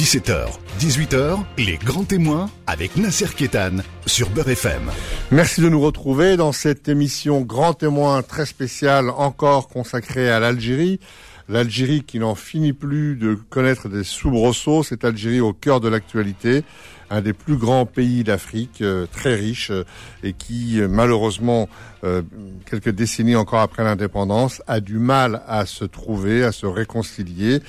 17h, 18h, les grands témoins avec Nasser Kétan sur Beurre FM. Merci de nous retrouver dans cette émission Grand témoin très spéciale encore consacrée à l'Algérie. L'Algérie qui n'en finit plus de connaître des soubresauts, cette Algérie au cœur de l'actualité, un des plus grands pays d'Afrique, euh, très riche, euh, et qui euh, malheureusement, quelques décennies encore après l'indépendance, a du mal à se trouver, à se réconcilier,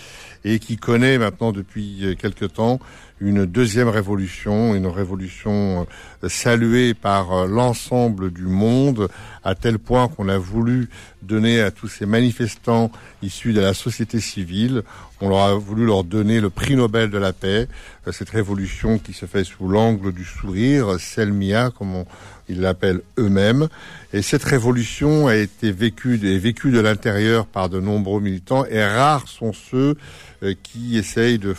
et qui connaît maintenant depuis quelque temps une deuxième révolution, une révolution euh, saluée par euh, l'ensemble du monde, à tel point qu'on a voulu donner à tous ces manifestants issus de la société civile, on leur a voulu leur donner le prix Nobel de la paix, euh, cette révolution qui se fait sous l'angle du sourire, Selmia, comme ils l'appellent eux-mêmes. Et cette révolution a été vécue, et vécue de l'intérieur par de nombreux militants, et rares sont ceux qui essayent de,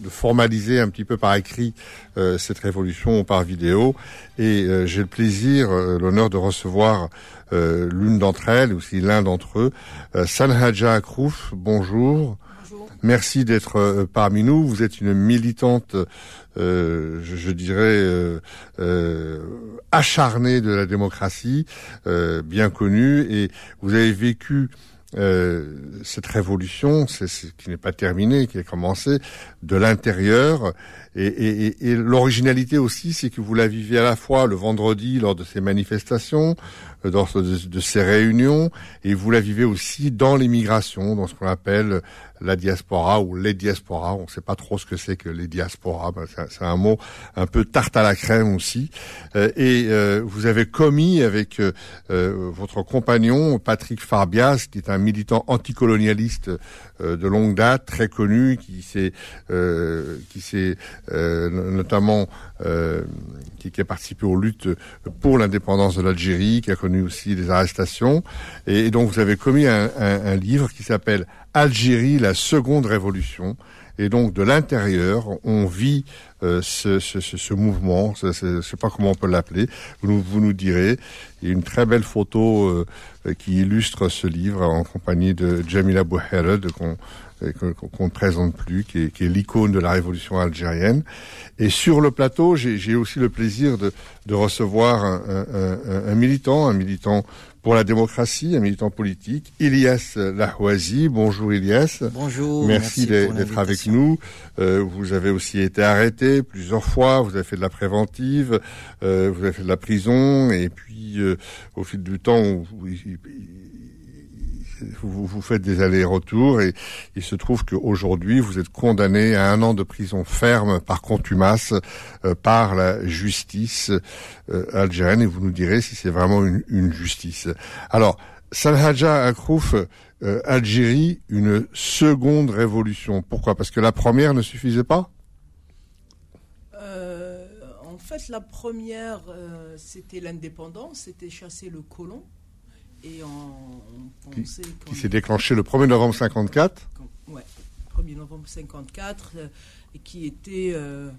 de formaliser un petit peu par écrit euh, cette révolution par vidéo. Et euh, j'ai le plaisir, euh, l'honneur de recevoir l'une d'entre elles, aussi l'un d'entre eux, Sanhaja Akrouf. Bonjour. Merci d'être parmi nous. Vous êtes une militante, je, je, dirais, acharnée de la démocratie, bien connue, et vous avez vécu euh, cette révolution, c'est qui n'est pas terminée, qui a commencé de l'intérieur. Et, et, et l'originalité aussi, c'est que vous la vivez à la fois le vendredi lors de ces manifestations, euh, de, de ces réunions, et vous la vivez aussi dans l'immigration, dans ce qu'on appelle la diaspora ou les diasporas. On ne sait pas trop ce que c'est que les diasporas. Ben, c'est un mot un peu tarte à la crème aussi. Euh, et euh, vous avez commis avec euh, votre compagnon Patrick Farbias, qui est un militant anticolonialiste de longue date, très connu, qui s'est qui s'est notamment qui, qui, a participé aux luttes pour l'indépendance de l'Algérie, qui a connu aussi des arrestations. Et, donc vous avez commis un, un, un livre qui s'appelle Algérie, la seconde révolution. Et donc de l'intérieur, on vit euh, ce, ce, ce, mouvement, je ne sais pas comment on peut l'appeler, vous, vous, nous direz. Il y a une très belle photo euh, qui illustre ce livre en compagnie de Jamila Bouhered, qu'on qu'on ne présente plus, qui est, est l'icône de la révolution algérienne. Et sur le plateau, j'ai aussi le plaisir de, de recevoir un, un, un, militant, un militant pour la démocratie, un militant politique, Ilias Lahouazi. Bonjour Ilias. Bonjour. Merci, d'être avec nous. Euh, vous avez aussi été arrêté plusieurs fois, vous avez fait de la préventive, euh, vous avez fait de la prison, et puis euh, au fil du temps, vous, vous, vous faites des allers-retours et il se trouve qu'aujourd'hui vous êtes condamné à un an de prison ferme par contumace euh, par la justice euh, algérienne et vous nous direz si c'est vraiment une, une, justice. Alors, Salhaja Akrouf, euh, Algérie, une seconde révolution. Pourquoi? Parce que la première ne suffisait pas? Fait, la première, euh, c'était l'indépendance, c'était chasser le colon et on, qui, qui s'est déclenché le 1er novembre 54 Ouais, 1er novembre 54, euh, et qui était euh,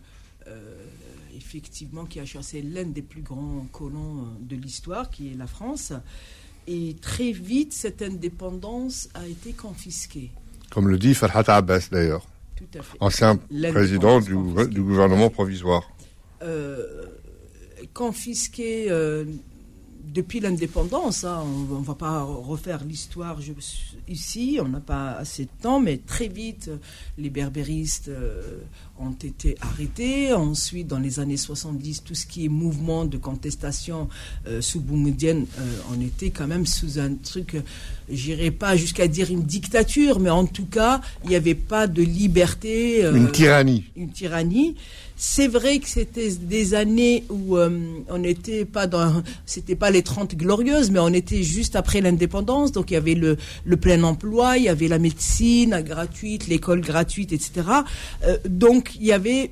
euh, effectivement qui a chassé l'un des plus grands colons de l'histoire, qui est la France. Et très vite, cette indépendance a été confisquée. Comme le dit Farhat Abbas d'ailleurs, ancien président du, du, gouvernement provisoire. Euh, confisquée euh, depuis l'indépendance, hein, on ne va pas refaire l'histoire ici, on n'a pas assez de temps, mais très vite, les berbéristes euh, ont été arrêtés. Ensuite, dans les années 70, tout ce qui est mouvement de contestation euh, sous Boumedienne, euh, on était quand même sous un truc, j'irai pas jusqu'à dire une dictature, mais en tout cas, il n'y avait pas de liberté. Une tyrannie. Une tyrannie. C'est vrai que c'était des années où euh, on n'était pas dans, c'était pas les 30 glorieuses, mais on était juste après l'indépendance. Donc il y avait le, le, plein emploi, il y avait la médecine gratuite, l'école gratuite, etc. Euh, donc il y avait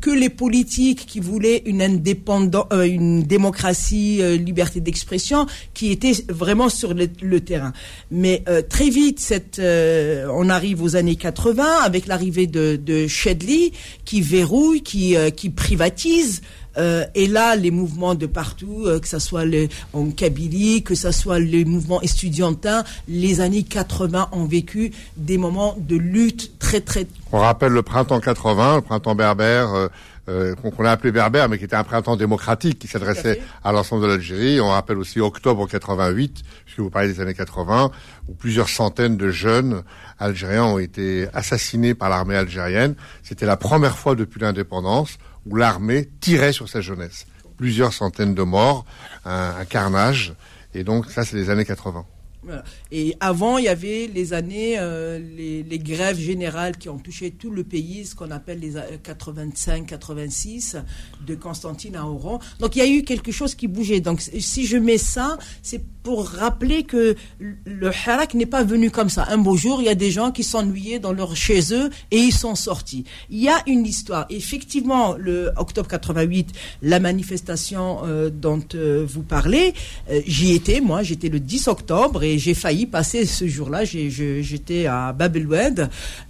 Que les politiques qui voulaient une indépendance, euh, une démocratie, euh, liberté d'expression, qui étaient vraiment sur le, terrain. Mais euh, très vite, cette, euh, on arrive aux années 80 avec l'arrivée de, de Shedley, qui verrouille, qui, qui privatise. Et là, les mouvements de partout, que ce soit le, en Kabylie, que ce soit les mouvements estudiantins, les années 80 ont vécu des moments de lutte très très. On rappelle le printemps 80, le printemps berbère euh, qu'on a appelé berbère, mais qui était un printemps démocratique qui s'adressait à, l'ensemble de l'Algérie. On rappelle aussi octobre 88, puisque vous parlez des années 80, où plusieurs centaines de jeunes algériens ont été assassinés par l'armée algérienne. C'était la première fois depuis l'indépendance où l'armée tirait sur sa jeunesse. Plusieurs centaines de morts, un, carnage. Et donc ça, c'est les années 80. Et avant, il y avait les années, euh, les, grèves générales qui ont touché tout le pays, ce qu'on appelle les 85-86, de Constantine à Oran. Donc il y a eu quelque chose qui bougeait. Donc si je mets ça, c'est pour rappeler que le Harak n'est pas venu comme ça. Un beau jour, il y a des gens qui s'ennuyaient dans leur chez eux et ils sont sortis. Il y a une histoire. Effectivement, le octobre 88, la manifestation euh, dont euh, vous parlez, j'y étais, moi, j'étais le 10 octobre et j'ai failli passer ce jour-là. J'étais à Bab el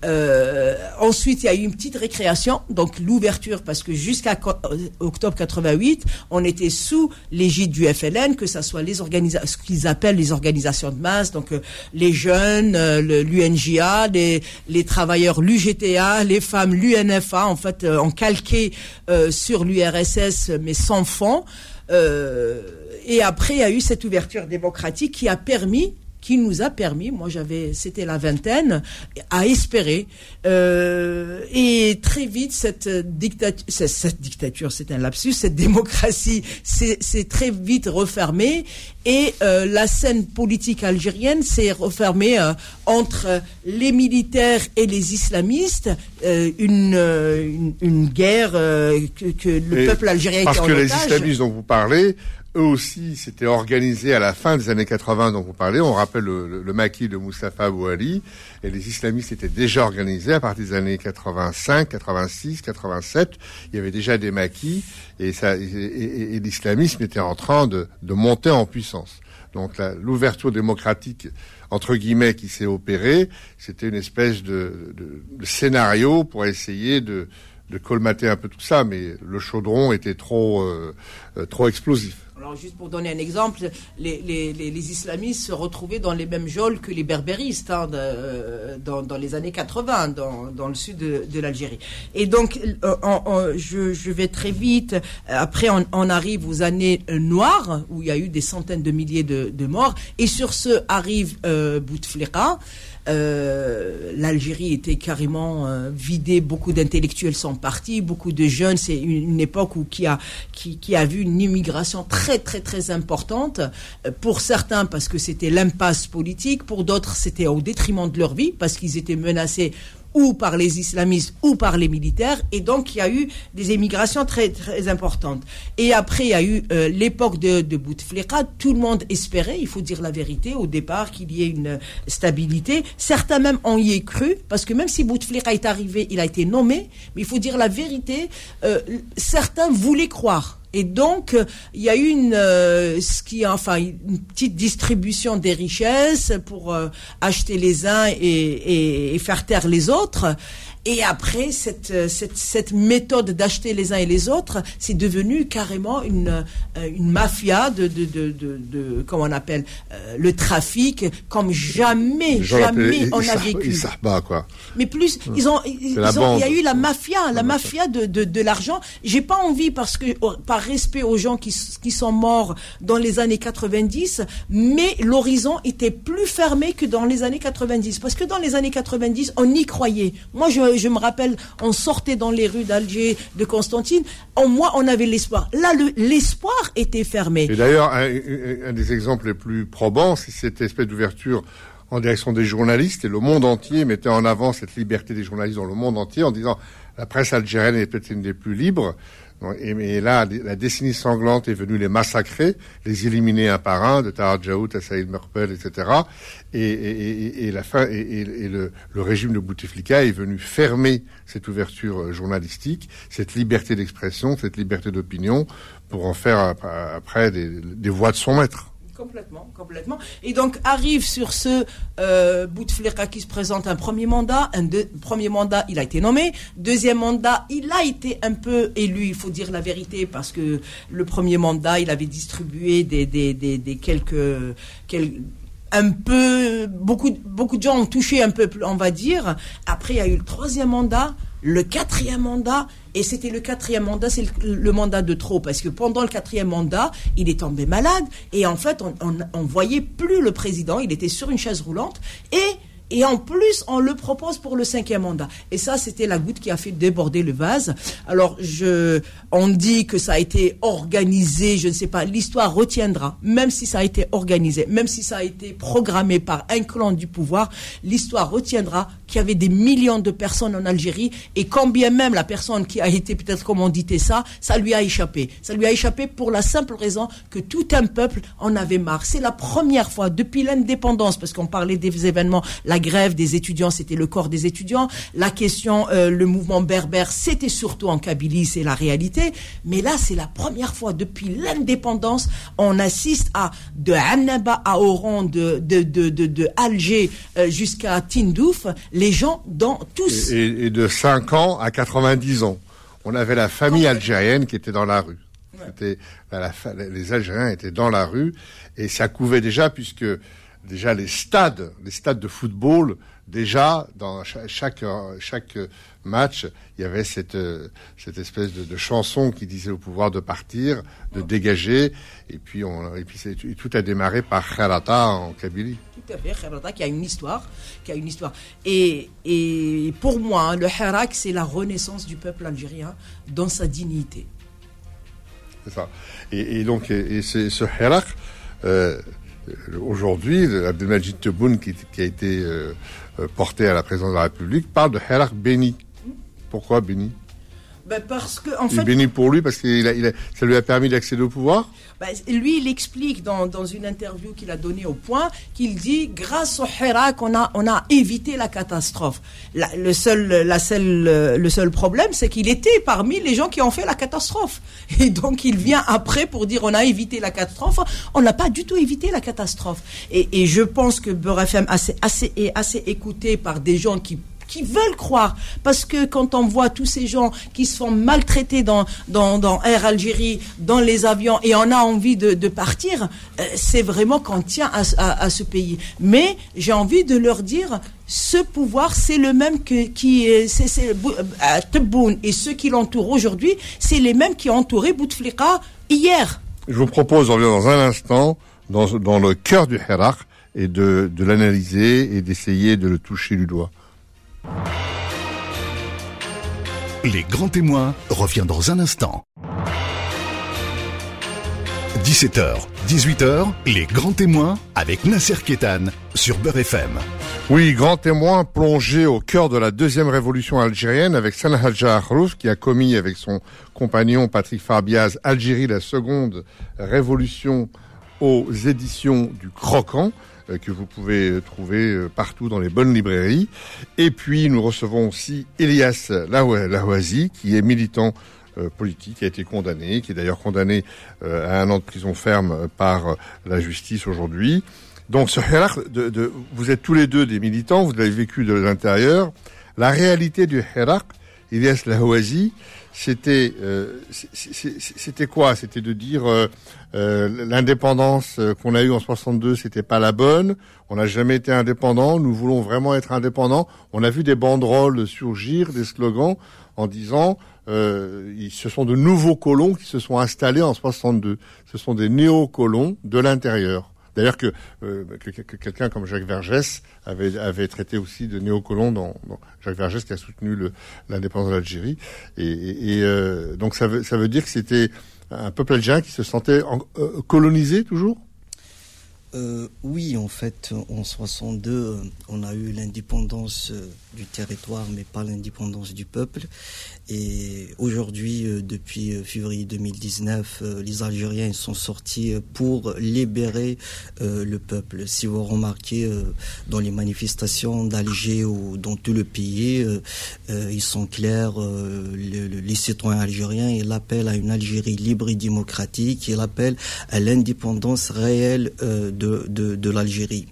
euh, ensuite, il y a eu une petite récréation, donc l'ouverture, parce que jusqu'à euh, octobre 88, on était sous l'égide du FLN, que ce soit les organisations, ce qu'ils appellent les organisations de masse, donc euh, les jeunes, l'UNJA, les, les travailleurs, l'UGTA, les femmes, l'UNFA, en fait, en calqué sur l'URSS, mais sans fond. Euh, et après, il y a eu cette ouverture démocratique qui a permis qui nous a permis, moi j'avais, c'était la vingtaine, à espérer. Euh, et très vite, cette dictature, cette, dictature, c'est un lapsus, cette démocratie s'est très vite refermée et euh, la scène politique algérienne s'est refermée euh, entre les militaires et les islamistes, une, une, guerre que, le peuple algérien était en Parce que les islamistes dont vous parlez eux aussi s'étaient organisés à la fin des années 80 dont vous parlez. On rappelle le, maquis de Mustafa Bouali et les islamistes étaient déjà organisés à partir des années 85, 86, 87. Il y avait déjà des maquis et, ça, et, l'islamisme était en train de, monter en puissance. Donc l'ouverture démocratique entre guillemets qui s'est opérée, c'était une espèce de, scénario pour essayer de, colmater un peu tout ça, mais le chaudron était trop euh, euh, trop explosif. Alors, juste pour donner un exemple, les, les, islamistes se retrouvaient dans les mêmes geôles que les berbéristes hein, euh, dans, les années 80, dans, le sud de, l'Algérie. Et donc, euh, je, vais très vite. Après, on, arrive aux années noires, où il y a eu des centaines de milliers de, morts. Et sur ce arrive euh, Bouteflika. Euh, L'Algérie était carrément euh, vidée, beaucoup d'intellectuels sont partis, beaucoup de jeunes. C'est une, époque où qui a qui, qui, a vu une immigration très très très importante. Euh, pour certains parce que c'était l'impasse politique, pour d'autres c'était au détriment de leur vie parce qu'ils étaient menacés ou par les islamistes ou par les militaires. Et donc, il y a eu des émigrations très, très importantes. Et après, il y a eu euh, l'époque de, de Bouteflika. Tout le monde espérait, il faut dire la vérité, au départ, qu'il y ait une stabilité. Certains même ont y cru, parce que même si Bouteflika est arrivé, il a été nommé, mais il faut dire la vérité, euh, certains voulaient croire. Et donc, il y a eu une, euh, ce qui, enfin, une petite distribution des richesses pour euh, acheter les uns et, et, faire taire les autres. Et après, cette, euh, cette, cette méthode d'acheter les uns et les autres, c'est devenu carrément une, une mafia de, de, de, de, comment on appelle, euh, le trafic, comme jamais, jamais on a vécu. quoi. Mais plus, ils ont, ils, ont il y a eu la mafia, la, mafia de, de, de l'argent. J'ai pas envie, parce que, oh, par respect aux gens qui, qui sont morts dans les années 90, mais l'horizon était plus fermé que dans les années 90. Parce que dans les années 90, on y croyait. Moi, je, me rappelle, on sortait dans les rues d'Alger, de Constantine, en moi, on avait l'espoir. Là, l'espoir était fermé. Et d'ailleurs, un, des exemples les plus probants, c'est cette espèce d'ouverture en direction des journalistes, et le monde entier mettait en avant cette liberté des journalistes dans le monde entier en disant la presse algérienne est peut-être une des plus libres. Et, là, la décennie sanglante est venue les massacrer, les éliminer un par un, de Tahar Jaout à Saïd Merpel, etc. Et, la fin, et, le, régime de Bouteflika est venu fermer cette ouverture euh, journalistique, cette liberté d'expression, cette liberté d'opinion, pour en faire après des, des voix de son maître. Complètement, complètement. Et donc arrive sur ce euh, Bouteflika qui se présente un premier mandat. Un premier mandat, il a été nommé. Deuxième mandat, il a été un peu élu, il faut dire la vérité, parce que le premier mandat, il avait distribué des, quelques un peu, beaucoup, beaucoup de gens ont touché un peu, on va dire. Après, il y a eu le troisième mandat, le quatrième mandat, et c'était le quatrième mandat, c'est le, mandat de trop, parce que pendant le quatrième mandat, il est tombé malade, et en fait, on, on voyait plus le président, il était sur une chaise roulante, et et en plus, on le propose pour le cinquième mandat. Et ça, c'était la goutte qui a fait déborder le vase. Alors, je, on dit que ça a été organisé, je ne sais pas, l'histoire retiendra, même si ça a été organisé, même si ça a été programmé par un clan du pouvoir, l'histoire retiendra qu'il y avait des millions de personnes en Algérie et quand bien même la personne qui a été peut-être commandité ça, ça lui a échappé. Ça lui a échappé pour la simple raison que tout un peuple en avait marre. C'est la première fois depuis l'indépendance, parce qu'on parlait des événements, la grève des étudiants, c'était le corps des étudiants. La question, euh, le mouvement berbère, c'était surtout en Kabylie, c'est la réalité. Mais là, c'est la première fois depuis l'indépendance, on assiste à de Annaba à Oran, de, de, de, de, Alger euh, jusqu'à Tindouf, les gens dans tous. Et, de 5 ans à 90 ans. On avait la famille algérienne qui était dans la rue. les Algériens étaient dans la rue et ça couvait déjà puisque déjà les stades, les stades de football, déjà dans chaque chaque match, il y avait cette cette espèce de, chanson qui disait au pouvoir de partir, de dégager, et puis on et puis tout a démarré par Kharata en Kabylie. Tout à fait, Kharata qui a une histoire, qui a une histoire. Et et pour moi, le Harak c'est la renaissance du peuple algérien dans sa dignité. C'est ça. Et, donc et, ce Harak. Euh, euh, aujourd'hui, Abdelmajid Tebboune, qui, qui, a été euh, euh, porté à la présidence de la République, parle de Hirak béni. Pourquoi béni? Ben parce que, en fait, il est béni pour lui parce que ça lui a permis d'accéder au pouvoir. Ben, lui, il explique dans, dans une interview qu'il a donnée au Point qu'il dit grâce au Hirak, on a on a évité la catastrophe. le seul la seule le seul problème, c'est qu'il était parmi les gens qui ont fait la catastrophe. Et donc il vient après pour dire on a évité la catastrophe. On n'a pas du tout évité la catastrophe. Et, et je pense que Beurre FM assez assez est assez écouté par des gens qui qui veulent croire. Parce que quand on voit tous ces gens qui se font maltraiter dans, dans, dans Air Algérie, dans les avions, et on a envie de, de partir, euh, c'est vraiment qu'on tient à, à, ce pays. Mais j'ai envie de leur dire, ce pouvoir, c'est le même que qui c'est euh, Tebboune et ceux qui l'entourent aujourd'hui, c'est les mêmes qui ont entouré Bouteflika hier. Je vous propose, on revient dans un instant, dans, dans le cœur du Hirak, et de, de l'analyser et d'essayer de le toucher du doigt. Les grands témoins revient dans un instant. 17h, 18h, les grands témoins avec Nasser Kétan sur Beurre FM. Oui, grand témoin plongé au cœur de la deuxième révolution algérienne avec Salah Hadja qui a commis avec son compagnon Patrick Farbiaz Algérie la seconde révolution aux éditions du Croquant. Euh, que vous pouvez trouver euh, partout dans les bonnes librairies. Et puis nous recevons aussi Elias Laouazi, qui est militant euh, politique, qui a été condamné, qui est d'ailleurs condamné à un an de prison ferme par la justice aujourd'hui. Donc, de, de, vous êtes tous les deux des militants, vous l'avez vécu de l'intérieur. La réalité du Hirak, Elias Laouazi, c'était euh, c'était quoi? C'était de dire euh, euh, l'indépendance qu'on a eue en 62, c'était pas la bonne. On n'a jamais été indépendant. Nous voulons vraiment être indépendants. On a vu des banderoles surgir, des slogans en disant ce sont de nouveaux colons qui se sont installés en 62. Ce sont des néo-colons de l'intérieur. D'ailleurs que, euh, que, quelqu'un comme Jacques Vergès avait, traité aussi de néocolon dans, Jacques Vergès qui a soutenu l'indépendance de l'Algérie. Et, euh, donc ça veut, dire que c'était un peuple algérien qui se sentait euh, colonisé toujours? Oui, en fait, en 62, on a eu l'indépendance du territoire, mais pas l'indépendance du peuple. Et aujourd'hui, euh, depuis février 2019, les Algériens sont sortis pour libérer le peuple. Si vous remarquez, dans les manifestations d'Alger ou dans tout le pays, ils sont clairs, les citoyens algériens, ils appellent à une Algérie libre et démocratique, ils appellent à l'indépendance réelle de de, l'Algérie.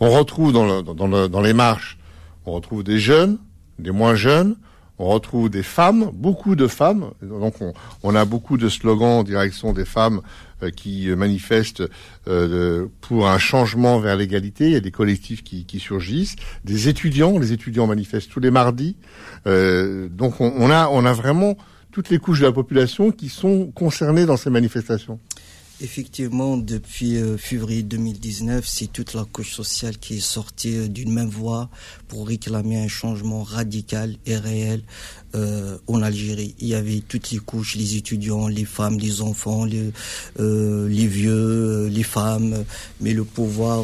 on retrouve dans, dans, les marches, on retrouve des jeunes, des moins jeunes, on retrouve des femmes, beaucoup de femmes. Donc on, a beaucoup de slogans en direction des femmes euh, qui manifestent euh, pour un changement vers l'égalité. Il y a des collectifs qui, surgissent, des étudiants. Les étudiants manifestent tous les mardis. Euh, donc on, a on a vraiment toutes les couches de la population qui sont concernées dans ces manifestations. Effectivement, depuis euh, février 2019, c'est toute la couche sociale qui est sortie euh, d'une même voie pour réclamer un changement radical et réel euh, en Algérie. Il y avait toutes les couches, les étudiants, les femmes, les enfants, les, vieux, les femmes, mais le pouvoir,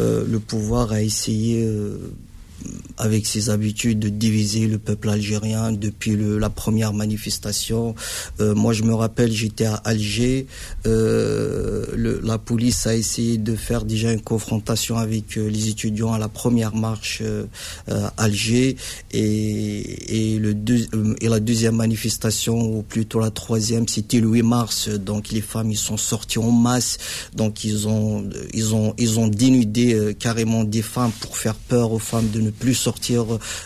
le pouvoir a essayé avec ses habitudes de diviser le peuple algérien depuis le, la première manifestation. Euh, moi, je me rappelle, j'étais à Alger. Euh, la police a essayé de faire déjà une confrontation avec euh, les étudiants à la première marche Alger et la deuxième manifestation, ou plutôt la troisième, c'était le 8 mars. Donc les femmes, ils sont sorties en masse. Donc ils ont, ils ont, ils ont dénudé carrément des femmes pour faire peur aux femmes de ne plus sortir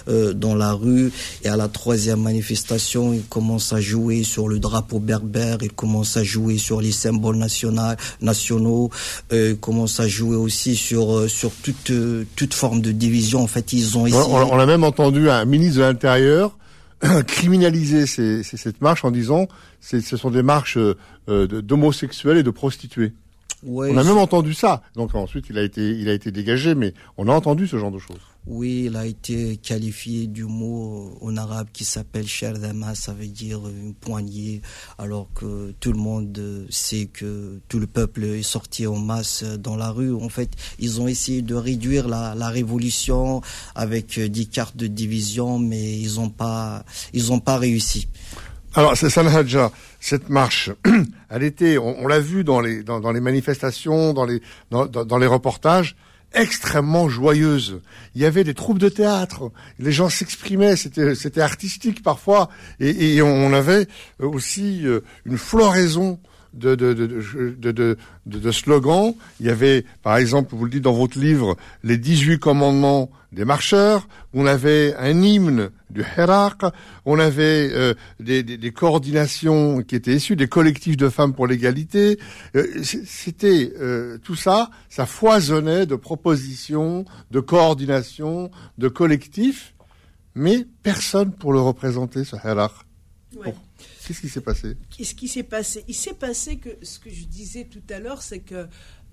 euh, dans la rue. Et à la troisième manifestation, il commence à jouer sur le drapeau berbère, il commence à jouer sur les symboles nationaux, nationaux euh, il commence à jouer aussi sur, euh, sur toute, toute forme de division. En fait, ils ont essayé... On, a même entendu un ministre de l'Intérieur criminaliser cette marche en disant ce sont des marches d'homosexuels et de prostituées. on a même entendu ça. Donc ensuite, il a été, il a été dégagé, mais on a entendu ce genre de choses. Oui, il a été qualifié du mot en arabe qui s'appelle sherdama, ça veut dire une poignée, alors que tout le monde sait que tout le peuple est sorti en masse dans la rue. En fait, ils ont essayé de réduire la, révolution avec des cartes de division, mais ils n'ont pas, ils ont pas réussi. Alors, c'est Sanhadja, cette marche, elle était, on, l'a vu dans les, dans, les manifestations, dans les, dans les reportages, extrêmement joyeuse. Il y avait des troupes de théâtre, les gens s'exprimaient, c'était c'était artistique parfois, et, et, on avait aussi euh, une floraison de, de, de, de, slogans. Il y avait, par exemple, vous le dites dans votre livre, les 18 commandements des marcheurs. On avait un hymne du Hirak. On avait euh, des, des, des, coordinations qui étaient issues des collectifs de femmes pour l'égalité. Euh, c'était euh, tout ça, ça foisonnait de propositions, de coordinations, de collectifs, mais personne pour le représenter, ce Hirak. Qu'est-ce qui s'est passé? Qu'est-ce qui s'est passé? Il s'est passé que ce que je disais tout à l'heure, c'est que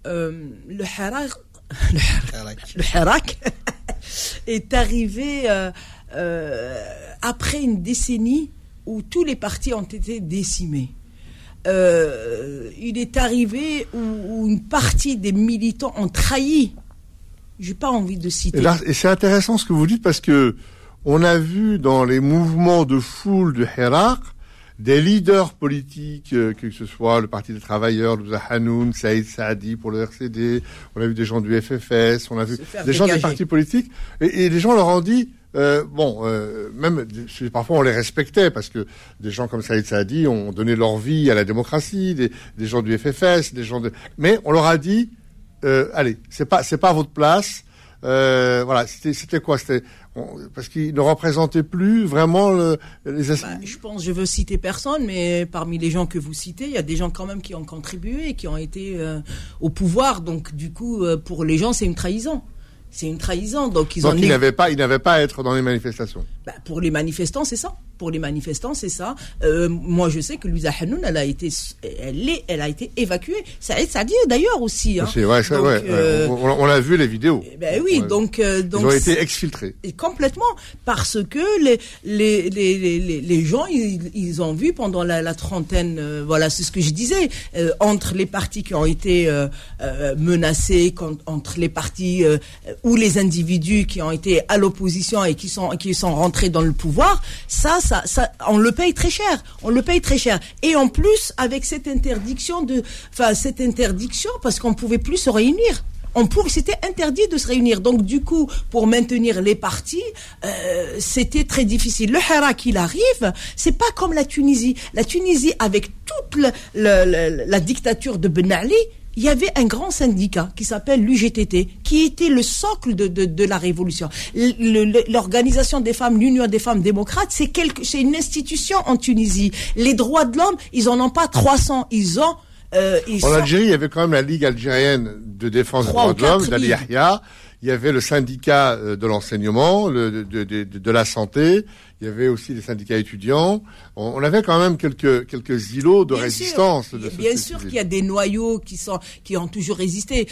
euh, le harak, le harak, est arrivé euh, euh, après une décennie où tous les partis ont été décimés. il est arrivé où, une partie des militants ont trahi. J'ai pas envie de citer. Et, et c'est intéressant ce que vous dites parce que on a vu dans les mouvements de foule de Hirak des leaders politiques, euh, que ce soit le Parti des Travailleurs, le Hanoun, Saïd Saadi pour le RCD, on a vu des gens du FFS, on a vu des gens des partis politiques, et, les gens leur ont dit, euh, bon, euh, même parfois on les respectait parce que des gens comme Saïd Saadi ont donné leur vie à la démocratie, des, des gens du FFS, des gens de, mais on leur a dit, euh, allez, c'est pas c'est pas votre place. Euh, voilà, c'était quoi C'était parce qu'il ne représentait plus vraiment le, les bah, je pense, je veux citer personne, mais parmi les gens que vous citez, il y a des gens quand même qui ont contribué, qui ont été euh, au pouvoir. Donc, du coup, euh, pour les gens, c'est une trahison. C'est une trahison. Donc, ils donc, n'avaient pas, ils n'avaient pas à être dans les manifestations. Bah, pour les manifestants, c'est ça. Pour les manifestants, c'est ça. Euh, moi, je sais que Louisa Hanoun, elle a été, elle, est, elle a été évacuée. Saïd Sadi d'ailleurs aussi. Hein. C'est vrai, c'est vrai. Euh, on, a vu les vidéos. Eh ben oui, donc, euh, donc ils ont été exfiltrés. Complètement, parce que les les les les, les gens, ils, ils, ont vu pendant la, la trentaine, euh, voilà, c'est ce que je disais, entre les partis qui ont été menacés, entre les partis ou les individus qui ont été à l'opposition et qui sont qui sont rentrés dans le pouvoir, ça, on le paye très cher. On le paye très cher. Et en plus, avec cette interdiction parce qu'on pouvait plus se réunir. On c'était interdit de se réunir. Donc du coup, pour maintenir les partis, euh, c'était très difficile. Le Hirak, il arrive, c'est pas comme la Tunisie. La Tunisie, avec toute la dictature de Ben Ali, il y avait un grand syndicat qui s'appelle l'UGTT, qui était le socle de, de, de la révolution. L'organisation des femmes, l'Union des femmes démocrates, c'est c'est une institution en Tunisie. Les droits de l'homme, ils en ont pas 300, ils ont euh, en Algérie, il y avait quand même la Ligue algérienne de défense des droits de l'homme, d'Ali Yahya. Il y avait le syndicat euh, de l'enseignement, de, de, de, de, la santé. Il y avait aussi les syndicats étudiants. On, avait quand même quelques quelques îlots de résistance. bien sûr qu'il y a des noyaux qui sont qui ont toujours résisté.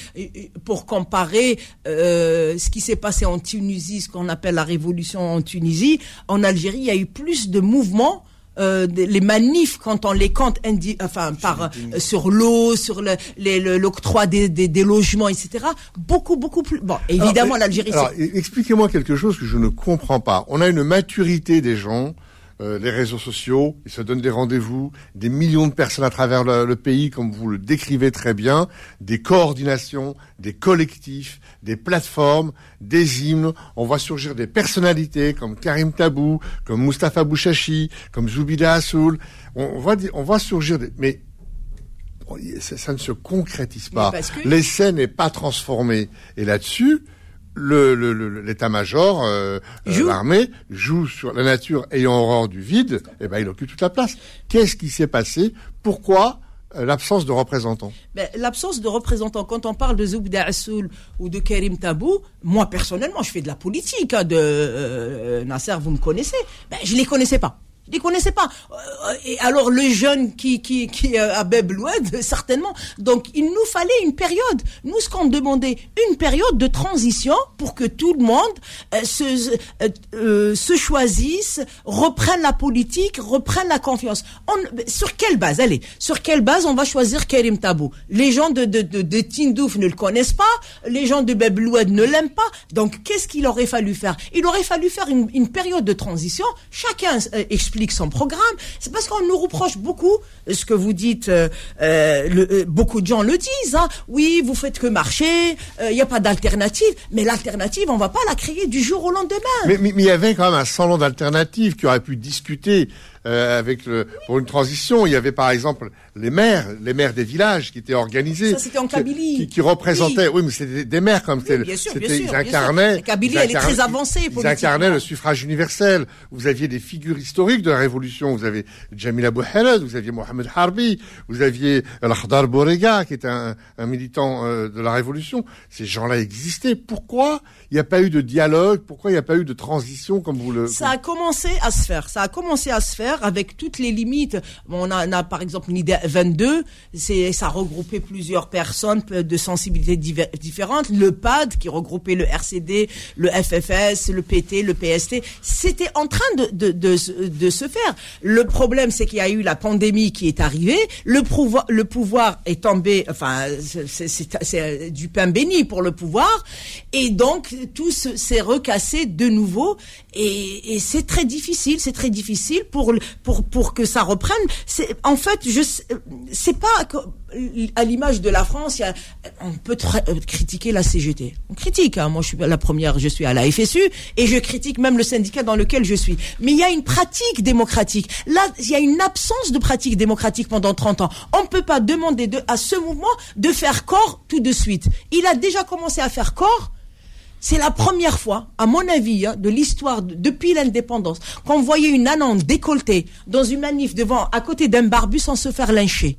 Pour comparer euh, ce qui s'est passé en Tunisie, ce qu'on appelle la révolution en Tunisie, en Algérie, il y a eu plus de mouvements euh, les manifs quand on les compte enfin par euh, sur l'eau, sur l'octroi des, des, logements, etc. Beaucoup beaucoup plus. Bon, évidemment l'Algérie. Alors, expliquez-moi quelque chose que je ne comprends pas. On a une maturité des gens euh, les réseaux sociaux, ils se donnent des rendez-vous, des millions de personnes à travers le, pays, comme vous le décrivez très bien, des coordinations, des collectifs, des plateformes, des hymnes. On voit surgir des personnalités comme Karim Tabou, comme Mustafa Bouchachi, comme Zoubida Assoul. On, voit, on voit surgir des... Mais ça, ne se concrétise pas. L'essai n'est pas transformé. Et là-dessus, l'état-major, euh, euh, l'armée, joue sur la nature ayant horreur du vide, et eh ben il occupe toute la place. Qu'est-ce qui s'est passé? Pourquoi euh, l'absence de représentants? Ben, L'absence de représentants, quand on parle de Zoubda Assoul ou de Karim Tabou, moi personnellement, je fais de la politique, hein, de Nasser, vous me connaissez, ben, je les connaissais pas. Je les connaissais pas. Euh, et alors le jeune qui qui qui euh, à Bebloued, certainement. Donc il nous fallait une période. Nous ce qu'on demandait, une période de transition pour que tout le monde euh, se se choisisse, reprenne la politique, reprenne la confiance. On, sur quelle base? Allez, sur quelle base on va choisir Karim Tabou? Les gens de de de, de Tindouf ne le connaissent pas, les gens de Bebloued ne l'aiment pas. Donc qu'est-ce qu'il aurait fallu faire? Il aurait fallu faire une, une période de transition. Chacun explique son programme, c'est parce qu'on nous reproche beaucoup ce que vous dites. Euh, euh, euh, beaucoup de gens le disent. Hein. Oui, vous faites que marcher. Il n'y a pas d'alternative. Mais l'alternative, on va pas la créer du jour au lendemain. Mais, mais, il y avait quand même un semblant d'alternative qui aurait pu discuter euh, avec le, pour une transition. Il y avait par exemple les maires, les maires des villages qui étaient organisés. Ça c'était en Kabylie. Qui, représentaient, oui, mais c'était des maires comme oui, bien sûr, bien sûr, ils incarnaient. La Kabylie, elle est très avancée. Ils incarnaient le suffrage universel. Vous aviez des figures historiques de la Révolution. Vous avez Jamila Bouhelad, vous aviez Mohamed Harbi, vous aviez Al-Khdar Borega, qui était un, un militant euh, de la Révolution. Ces gens-là existaient. Pourquoi il n'y a pas eu de dialogue? Pourquoi il n'y a pas eu de transition comme vous le... Ça a commencé à se faire. Ça a commencé à se faire avec toutes les limites. On a, par exemple une idée 22, c'est ça regroupait plusieurs personnes de sensibilités différentes. Le PAD qui regroupait le RCD, le FFS, le PT, le PST, c'était en train de, de, de, se faire. Le problème, c'est qu'il y a eu la pandémie qui est arrivée. Le le pouvoir est tombé. Enfin, c'est du pain béni pour le pouvoir, et donc tout s'est recassé de nouveau. Et, et c'est très difficile. C'est très difficile pour pour pour que ça reprenne. C'est en fait, je c'est pas à l'image de la France. Y a, on peut euh, critiquer la CGT. On critique. Hein. Moi, je suis la première. Je suis à la FSU et je critique même le syndicat dans lequel je suis. Mais il y a une pratique démocratique. Là, il y a une absence de pratique démocratique pendant 30 ans. On ne peut pas demander de, à ce mouvement de faire corps tout de suite. Il a déjà commencé à faire corps c'est la première fois, à mon avis, hein, de l'histoire depuis l'indépendance, qu'on voyait une âne décolletée dans une manif devant, à côté d'un barbu sans se faire lyncher.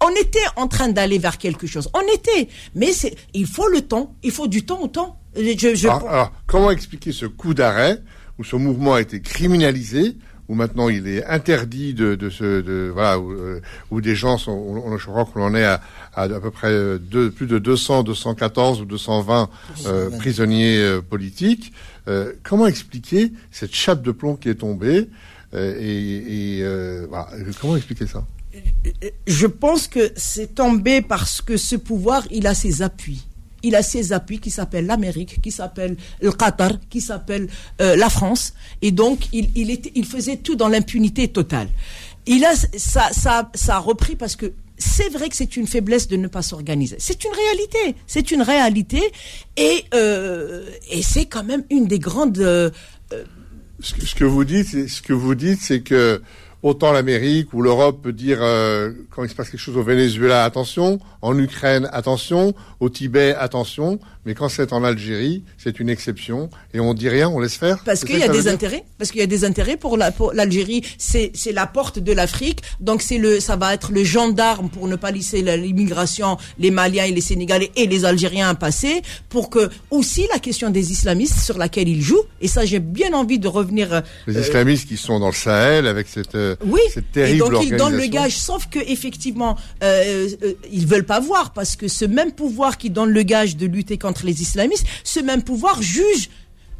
On était en train d'aller vers quelque chose. On était. Mais il faut le temps. Il faut du temps au temps. Alors, comment expliquer ce coup d'arrêt où ce mouvement a été criminalisé où maintenant il est interdit de, de se, de, voilà, où, euh, des gens sont, on, je crois qu'on en est à, à, à peu près deux, plus de 200, 214 ou 220 euh, prisonniers euh, politiques. Euh, comment expliquer cette chape de plomb qui est tombée euh, et, comment expliquer ça? Je pense que c'est tombé parce que ce pouvoir, il a ses appuis il a ses appuis qui s'appellent l'Amérique, qui s'appelle le Qatar, qui s'appelle euh, la France. Et donc, il, il, était, il faisait tout dans l'impunité totale. Il a, ça, ça, ça a repris parce que c'est vrai que c'est une faiblesse de ne pas s'organiser. C'est une réalité. C'est une réalité. Et, euh, et c'est quand même une des grandes. Euh, ce, que, ce que vous dites, ce que c'est que autant l'Amérique ou l'Europe peut dire euh, quand il se passe quelque chose au Venezuela, attention, en Ukraine, attention, au Tibet, attention, mais quand c'est en Algérie, c'est une exception. Et on dit rien, on laisse faire. Parce qu'il y a des intérêts, parce qu'il y a des intérêts pour la pour l'Algérie, c'est c'est la porte de l'Afrique, donc c'est le ça va être le gendarme pour ne pas laisser l'immigration, les Maliens et les Sénégalais et les Algériens passer, pour que aussi la question des islamistes sur laquelle ils jouent, et ça j'ai bien envie de revenir. Les euh, islamistes qui sont dans le Sahel avec cette euh, oui, cette terrible et donc ils donnent le gage, sauf que effectivement euh, euh, ils veulent pas voir parce que ce même pouvoir qui donne le gage de lutter contre les islamistes, ce même pouvoir juge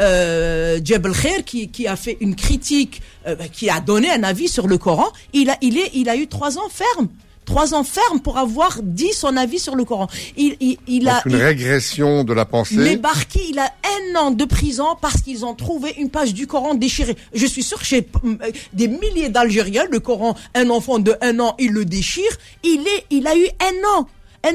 euh, Jebel Khair qui, qui, a fait une critique, euh, qui a donné un avis sur le Coran, il a, il est, il a eu trois ans ferme trois ans ferme pour avoir dit son avis sur le Coran. Il, il, il a une régression de la pensée. Mais Barki, il a un an de prison parce qu'ils ont trouvé une page du Coran déchirée. Je suis sûr que chez euh, des milliers d'Algériens, le Coran, un enfant de un an, il le déchire. Il est, il a eu un an.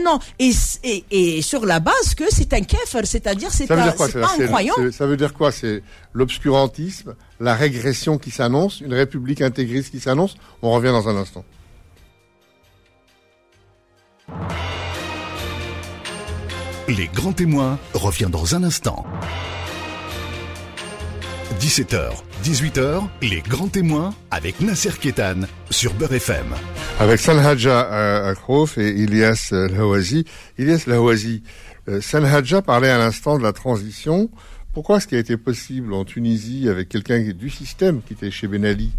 An. Et, et, et sur la base que c'est un kefir, c'est-à-dire c'est pas un croyant. Ça veut dire quoi C'est l'obscurantisme, la régression qui s'annonce, une république intégriste qui s'annonce? On revient dans un instant. Les grands témoins revient dans un instant. 17h, 18h, les grands témoins avec Nasser Kétan sur Beurre FM. Avec Sanhaja Akrof et Ilyas Lawazi. Ilyas Lawazi, euh, Sanhaja parlait à l'instant de la transition. Pourquoi est-ce qu'il a été possible en Tunisie avec quelqu'un du système qui était chez Ben Ali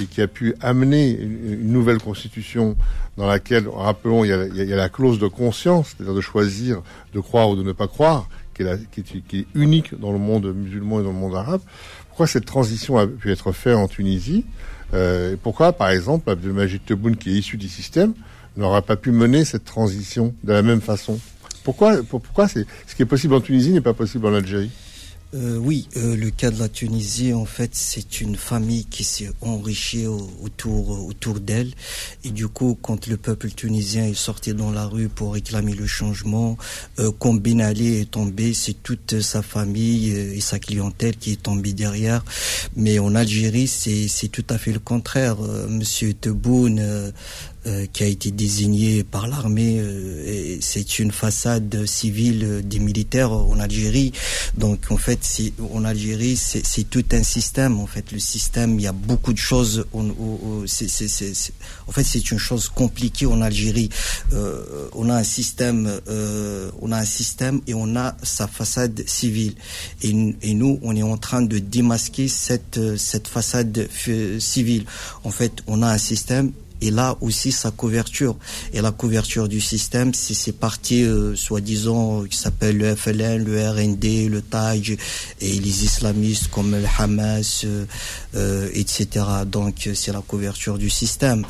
et qui a pu amener une, nouvelle constitution dans laquelle, rappelons, il y, a, la clause de conscience, c'est-à-dire de choisir de croire ou de ne pas croire, qui qui, qui est, unique dans le monde musulman et dans le monde arabe. Pourquoi cette transition a pu être faite en Tunisie euh, et Pourquoi, par exemple, Abdelmajid Tebboune, qui est issu du système, n'aura pas pu mener cette transition de la même façon? Pourquoi, pourquoi c'est, ce qui est possible en Tunisie n'est pas possible en Algérie? Euh, oui, euh, le cas de la Tunisie, en fait, c'est une famille qui s'est enrichie autour, autour d'elle. Et du coup, quand le peuple tunisien est sorti dans la rue pour réclamer le changement, euh, quand Ben Ali est tombé, c'est toute sa famille euh, et sa clientèle qui est tombée derrière. Mais en Algérie, c'est tout à fait le contraire. Monsieur Tebboune euh, qui a été désigné par l'armée. Euh, c'est une façade civile des militaires en Algérie. Donc en fait, en Algérie, c'est tout un système. En fait, le système, il y a beaucoup de choses. On, on, c'est, en fait, c'est une chose compliquée en Algérie. Euh, on a un système, euh, on a un système et on a sa façade civile. Et, et nous, on est en train de démasquer cette cette façade civile. En fait, on a un système et là aussi sa couverture. Et la couverture du système, c'est ces partis euh, soi-disant qui s'appellent le FLN, le RND, le TAJ et les islamistes comme le Hamas, euh, euh etc. Donc c'est la couverture du système.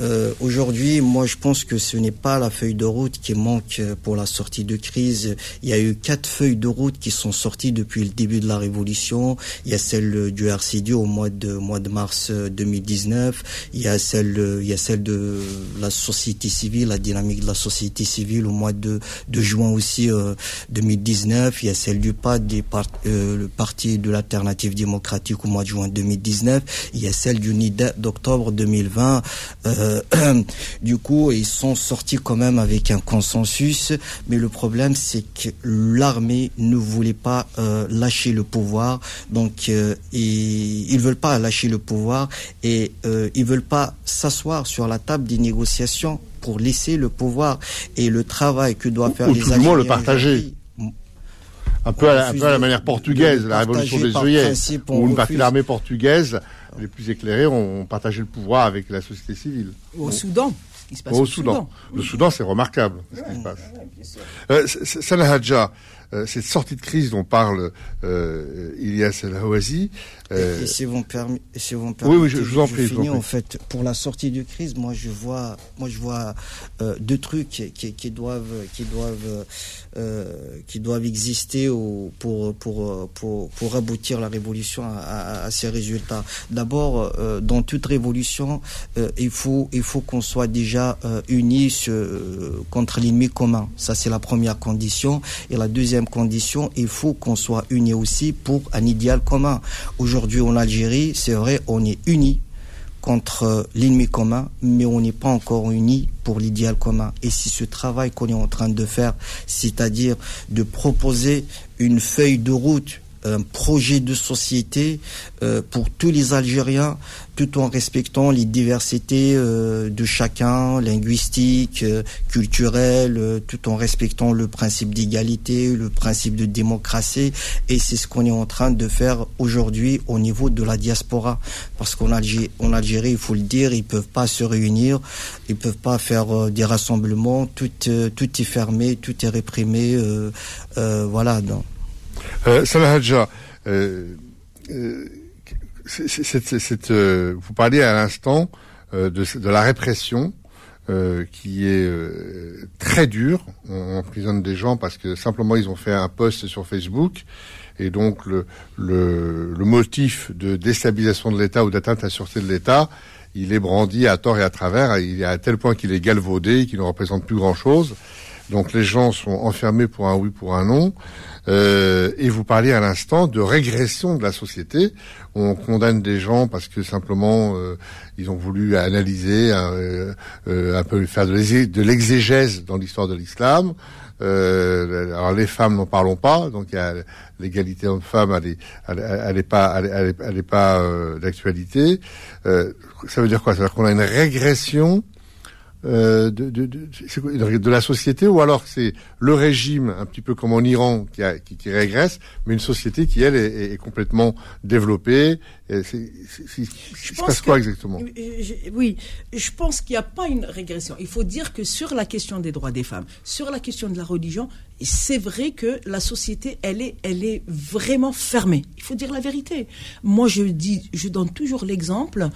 Euh, Aujourd'hui, moi je pense que ce n'est pas la feuille de route qui manque pour la sortie de crise. Il y a eu quatre feuilles de route qui sont sorties depuis le début de la révolution. Il y a celle du RCD au mois de mars 2019. Il y a celle il celle de la société civile, la dynamique de la société civile au mois de, de juin aussi euh, 2019. Il y a celle du PAD, des euh, le Parti de l'Alternative démocratique au mois de juin 2019. Il y a celle du NIDA d'octobre 2020. Euh, du coup, ils sont sortis quand même avec un consensus. Mais le problème, c'est que l'armée ne voulait pas euh, lâcher le pouvoir. Donc, euh, ils, ils veulent pas lâcher le pouvoir et euh, ils veulent pas s'asseoir sur la table des négociations pour laisser le pouvoir et le travail que doivent faire ou les tout le monde le partager. Un peu, à la, manière portugaise, la révolution des œillets, où une partie de l'armée portugaise, les plus éclairés, ont partagé le pouvoir avec la société civile. Au Soudan. Ce qui se passe au, Soudan. Le Soudan, c'est remarquable, ce qui se passe. Euh, Salah Hadja, euh, cette sortie de crise dont parle euh, Ilyas El Hawazi. Euh, et, si vous me, permettez, oui, oui, je, vous en prie. en fait, pour la sortie de crise, moi je vois, moi je vois euh, deux trucs qui, qui, doivent, qui doivent, euh, qui doivent exister au, pour, pour, pour, pour aboutir la révolution à, à, ces résultats. D'abord, euh, dans toute révolution, il faut, il faut qu'on soit déjà unis contre l'ennemi commun. Ça, c'est la première condition. Et la deuxième condition, il faut qu'on soit unis aussi pour un idéal commun. Aujourd'hui en Algérie, c'est vrai, on est unis contre l'ennemi commun, mais on n'est pas encore unis pour l'idéal commun. Et si ce travail qu'on est en train de faire, c'est-à-dire de proposer une feuille de route, un projet de société euh, pour tous les Algériens, tout en respectant les diversités euh, de chacun, linguistiques, euh, culturelles, tout en respectant le principe d'égalité, le principe de démocratie. Et c'est ce qu'on est en train de faire aujourd'hui au niveau de la diaspora. Parce qu'en Algérie, en Algérie, il faut le dire, ils peuvent pas se réunir, ils peuvent pas faire des rassemblements, tout, tout est fermé, tout est réprimé. voilà. Euh, Salah Hadja, euh, euh, vous parliez à l'instant de, de, la répression qui est très dure. On emprisonne des gens parce que simplement ils ont fait un post sur Facebook et donc le, le, le motif de déstabilisation de l'État ou d'atteinte à la sûreté de l'État, il est brandi à tort et à travers. Il est à tel point qu'il est galvaudé, qu'il ne représente plus grand-chose. Donc les gens sont enfermés pour un oui, pour un non. Euh, et vous parliez à l'instant de régression de la société. On condamne des gens parce que simplement euh, ils ont voulu analyser euh, un peu faire de l'exégèse dans l'histoire de l'islam. alors les femmes n'en parlons pas, donc l'égalité homme-femme, elle est, elle, est pas, elle, est, pas d'actualité. ça veut dire quoi? Ça veut dire qu'on a une régression euh, de, de, de, de, la société ou alors c'est le régime, un petit peu comme en Iran, qui, a, qui, qui régresse, mais une société qui, elle, est, est complètement développée. C'est, se passe quoi exactement? Oui, je pense qu'il n'y a pas une régression. Il faut dire que sur la question des droits des femmes, sur la question de la religion, c'est vrai que la société, elle est, elle est vraiment fermée. Il faut dire la vérité. Moi, je dis, je donne toujours l'exemple.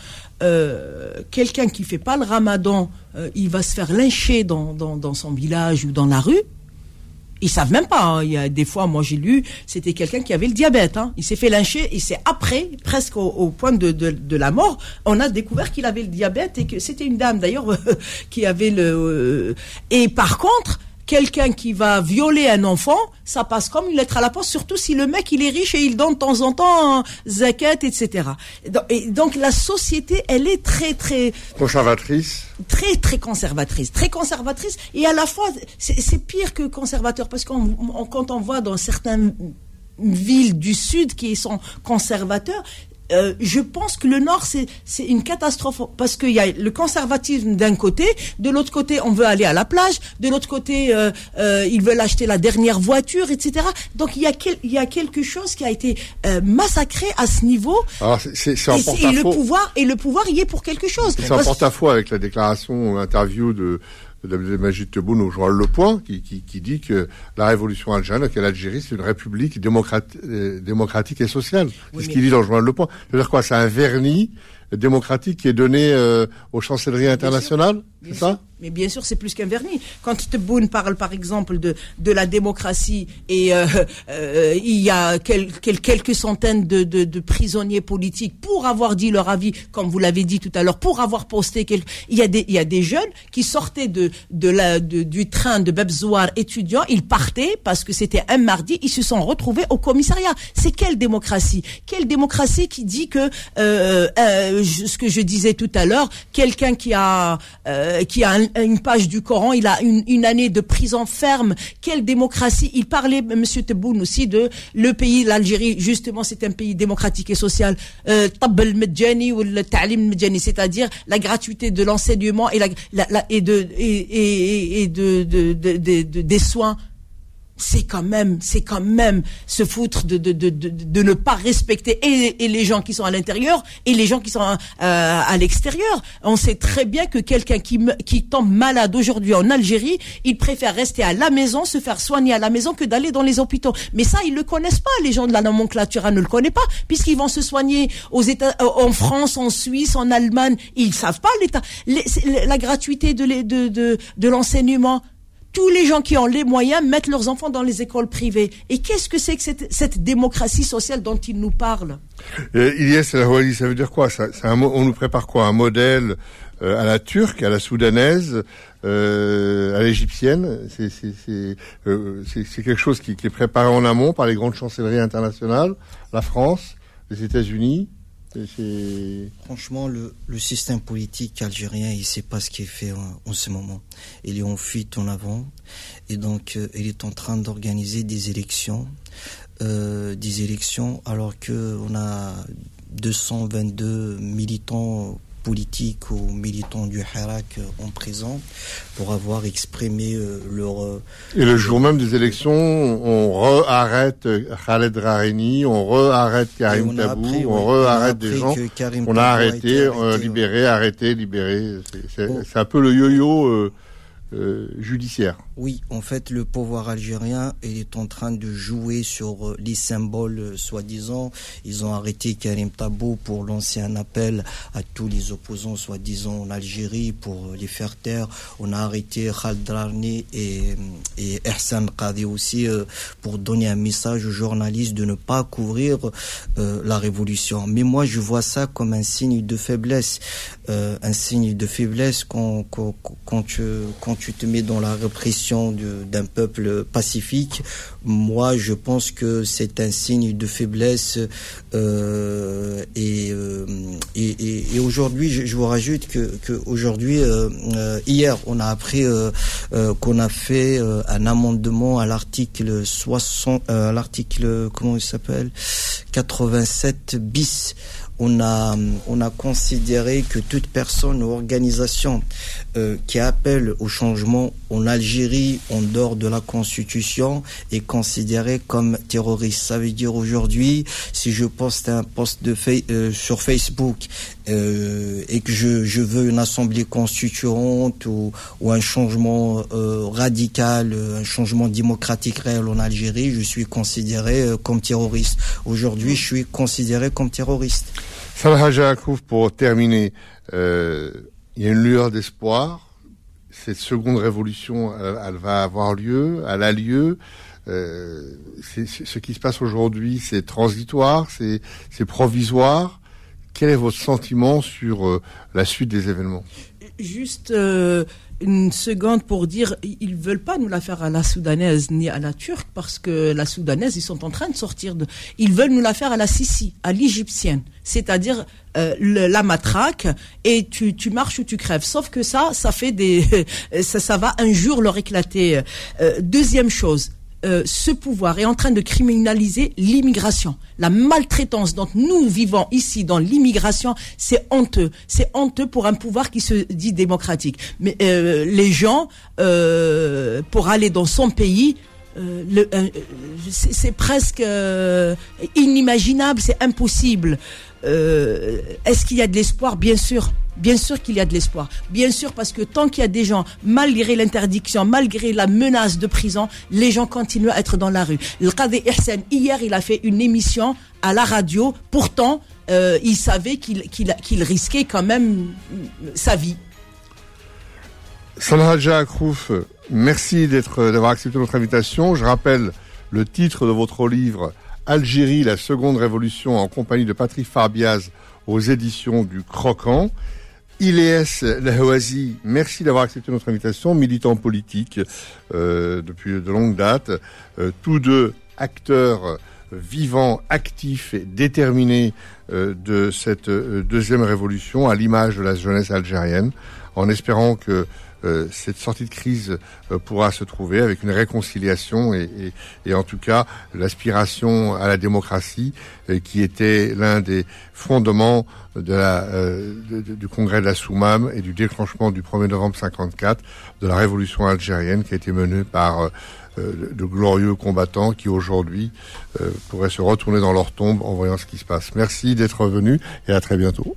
Euh, quelqu'un qui fait pas le Ramadan, euh, il va se faire lyncher dans, dans, son village ou dans la rue. Ils savent même pas. Hein. Il y a des fois, moi j'ai lu, c'était quelqu'un qui avait le diabète. Hein. Il s'est fait lyncher et c'est après, presque au, point de, de, la mort, on a découvert qu'il avait le diabète et que c'était une dame d'ailleurs qui avait le. Euh, et par contre, quelqu'un qui va violer un enfant, ça passe comme une lettre à la poste, surtout si le mec il est riche et il donne de temps en temps zakat, etc. Et donc la société, elle est très très conservatrice, très très conservatrice, très conservatrice, et à la fois c'est pire que conservateur parce qu'on quand on voit dans certaines villes du sud qui sont conservateurs, euh, je pense que le Nord, c'est une catastrophe parce qu'il y a le conservatisme d'un côté, de l'autre côté, on veut aller à la plage, de l'autre côté, euh, euh, ils veulent acheter la dernière voiture, etc. Donc il y a, il y a quelque chose qui a été euh, massacré à ce niveau. Alors et, le pouvoir et le pouvoir y est pour quelque chose. C'est en porte-à-faux avec la déclaration, l'interview de Majid Tebboune au journal Le Point, qui, qui, qui, dit que la révolution algérienne, que l'Algérie, c'est une république euh, démocratique et sociale. C'est ce qu'il dit dans le journal Le Point. C'est-à-dire quoi? C'est un vernis démocratique qui est donné euh, aux chancelleries internationales, c'est ça mais bien sûr, c'est plus qu'un vernis. Quand Tebboune parle, par exemple, de, de la démocratie et euh, euh, il y a quelques centaines de, de, de, prisonniers politiques pour avoir dit leur avis, comme vous l'avez dit tout à l'heure, pour avoir posté. Quelques... Il y a des il y a des jeunes qui sortaient de de la du train de Bebzouar étudiant, ils partaient parce que c'était un mardi, ils se sont retrouvés au commissariat. C'est quelle démocratie? Quelle démocratie qui dit que euh, euh ce que je disais tout à l'heure, quelqu'un qui a qui a un, une page du Coran, il a une, année de prison ferme. Quelle démocratie Il parlait, Monsieur Tebboune aussi, de le pays, l'Algérie. Justement, c'est un pays démocratique et social. Euh, c'est-à-dire la gratuité de l'enseignement et, la, la, et, de, et, et, et de, de, de, des soins c'est quand même, c'est quand même se foutre de, de, de, de, de ne pas respecter et, et, les gens qui sont à l'intérieur et les gens qui sont euh, à l'extérieur. On sait très bien que quelqu'un qui, qui tombe malade aujourd'hui en Algérie, il préfère rester à la maison, se faire soigner à la maison que d'aller dans les hôpitaux. Mais ça, ils le connaissent pas. Les gens de la nomenclature ne le connaissent pas, puisqu'ils vont se soigner aux États, euh, en France, en Suisse, en Allemagne. Ils savent pas l'état, la gratuité de, de, de, de l'enseignement tous les gens qui ont les moyens mettent leurs enfants dans les écoles privées. Et qu'est-ce que c'est que cette, démocratie sociale dont ils nous parlent euh, Ilyes ça veut dire quoi On nous prépare quoi Un modèle euh, à la turque, à la soudanaise, euh, à l'égyptienne? C'est quelque chose qui, qui est préparé en amont par les grandes chancelleries internationales, la France, les États-Unis Franchement, le, système politique algérien, il ne sait pas ce qu'il fait en, ce moment. Il est en fuite en avant et donc euh, il est en train d'organiser des élections, euh, des élections alors qu'on a 222 militants politiques ou militants du Hirak en prison pour avoir exprimé euh, leur... Euh, Et le jour même des élections, on re-arrête Khaled Raheni, on re-arrête Karim Tabou, on re-arrête des gens. On a arrêté, euh, libéré, arrêté, libéré. C'est un peu le yo-yo euh, judiciaire. Oui, en fait, le pouvoir algérien est en train de jouer sur euh, les symboles euh, soi-disant. Ils ont arrêté Karim Tabou pour lancer un appel à tous les opposants soi-disant en Algérie pour les faire taire. On a arrêté Khaldrani et, et Ersan Qadi aussi pour donner un message aux journalistes de ne pas couvrir la révolution. Mais moi, je vois ça comme un signe de faiblesse. un signe de faiblesse quand, quand tu te mets dans la répression d'un peuple pacifique, moi je pense que c'est un signe de faiblesse. Euh, euh, et, et, aujourd'hui, je, vous rajoute que, que aujourd'hui, euh, hier, on a appris qu'on a fait un amendement à l'article 60, à l'article comment il s'appelle, 87 bis on a, on a considéré que toute personne ou organisation euh, qui appelle au changement en Algérie en dehors de la Constitution est considérée comme terroriste. Ça veut dire aujourd'hui, si je poste un post de euh, sur Facebook euh, et que je, je, veux une assemblée constituante ou, ou un changement radical, un changement démocratique réel en Algérie, je suis considéré comme terroriste. Aujourd'hui, je suis considéré comme terroriste. Salah Jakouf, pour terminer, euh, il y a une lueur d'espoir. Cette seconde révolution, elle, va avoir lieu, elle a lieu. Euh, ce qui se passe aujourd'hui, c'est transitoire, c'est provisoire. Quel est votre sentiment sur euh, la suite des événements? Juste une seconde pour dire ils veulent pas nous la faire à la soudanaise ni à la turque parce que la soudanaise ils sont en train de sortir de ils veulent nous la faire à la Sissi à l'égyptienne. C'est-à-dire euh, la matraque et tu, tu marches ou tu crèves. Sauf que ça ça fait des ça, ça va un jour leur éclater. Euh, deuxième chose euh, ce pouvoir est en train de criminaliser l'immigration. La maltraitance dont nous vivons ici dans l'immigration, c'est honteux. C'est honteux pour un pouvoir qui se dit démocratique. Mais euh, les gens, euh, pour aller dans son pays, c'est presque inimaginable, c'est impossible. Est-ce qu'il y a de l'espoir? Bien sûr. Bien sûr qu'il y a de l'espoir. Bien sûr parce que tant qu'il y a des gens, malgré l'interdiction, malgré la menace de prison, les gens continuent à être dans la rue. Le Qadi Ihsan, hier, il a fait une émission à la radio. Pourtant, euh, il savait qu'il risquait quand même sa vie. Salah Akrouf, merci d'avoir accepté notre invitation. Je rappelle le titre de votre livre Algérie, la seconde révolution en compagnie de Patrick Farbiaz aux éditions du Croquant. Iléas Lahoazi, merci d'avoir accepté notre invitation, militant politique euh, depuis de longues dates, euh, tous deux acteurs vivants, actifs et déterminés euh, de cette deuxième révolution, à l'image de la jeunesse algérienne, en espérant que euh, cette sortie de crise euh, pourra se trouver avec une réconciliation et, et, en tout cas l'aspiration à la démocratie euh, qui était l'un des fondements du congrès de la Soumam et du déclenchement du 1er novembre 54 de la révolution algérienne qui a été menée par euh, de glorieux combattants qui aujourd'hui euh, pourraient se retourner dans leur tombe en voyant ce qui se passe. Merci d'être venu et à très bientôt.